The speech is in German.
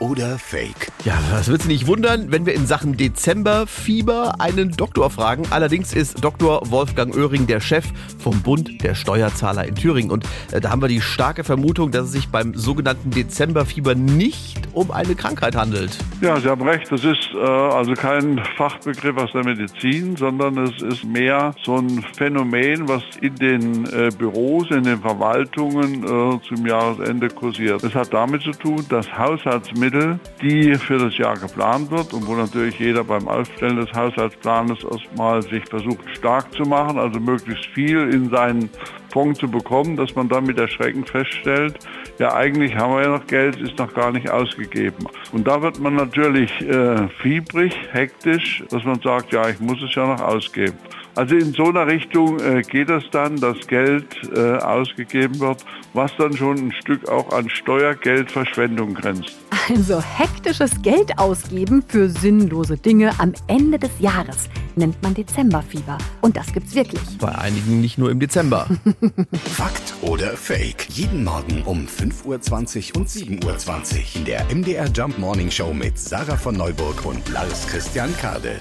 oder Fake? Ja, das wird Sie nicht wundern, wenn wir in Sachen Dezemberfieber einen Doktor fragen. Allerdings ist Dr. Wolfgang Oehring der Chef vom Bund der Steuerzahler in Thüringen. Und äh, da haben wir die starke Vermutung, dass es sich beim sogenannten Dezemberfieber nicht um eine Krankheit handelt. Ja, Sie haben recht. Das ist äh, also kein Fachbegriff aus der Medizin, sondern es ist mehr so ein Phänomen, was in den äh, Büros, in den Verwaltungen äh, zum Jahresende kursiert. Es hat damit zu tun, dass Haushaltsmittel Mittel, die für das Jahr geplant wird und wo natürlich jeder beim Aufstellen des Haushaltsplanes erstmal sich versucht stark zu machen, also möglichst viel in seinen Fonds zu bekommen, dass man dann mit Erschrecken feststellt, ja eigentlich haben wir ja noch Geld, ist noch gar nicht ausgegeben. Und da wird man natürlich äh, fiebrig, hektisch, dass man sagt, ja, ich muss es ja noch ausgeben. Also in so einer Richtung äh, geht es dann, dass Geld äh, ausgegeben wird, was dann schon ein Stück auch an Steuergeldverschwendung grenzt. Also hektisches Geld ausgeben für sinnlose Dinge am Ende des Jahres nennt man Dezemberfieber. Und das gibt's wirklich. Bei einigen nicht nur im Dezember. Fakt oder Fake? Jeden Morgen um 5.20 Uhr und 7.20 Uhr in der MDR Jump Morning Show mit Sarah von Neuburg und Lars Christian Kade.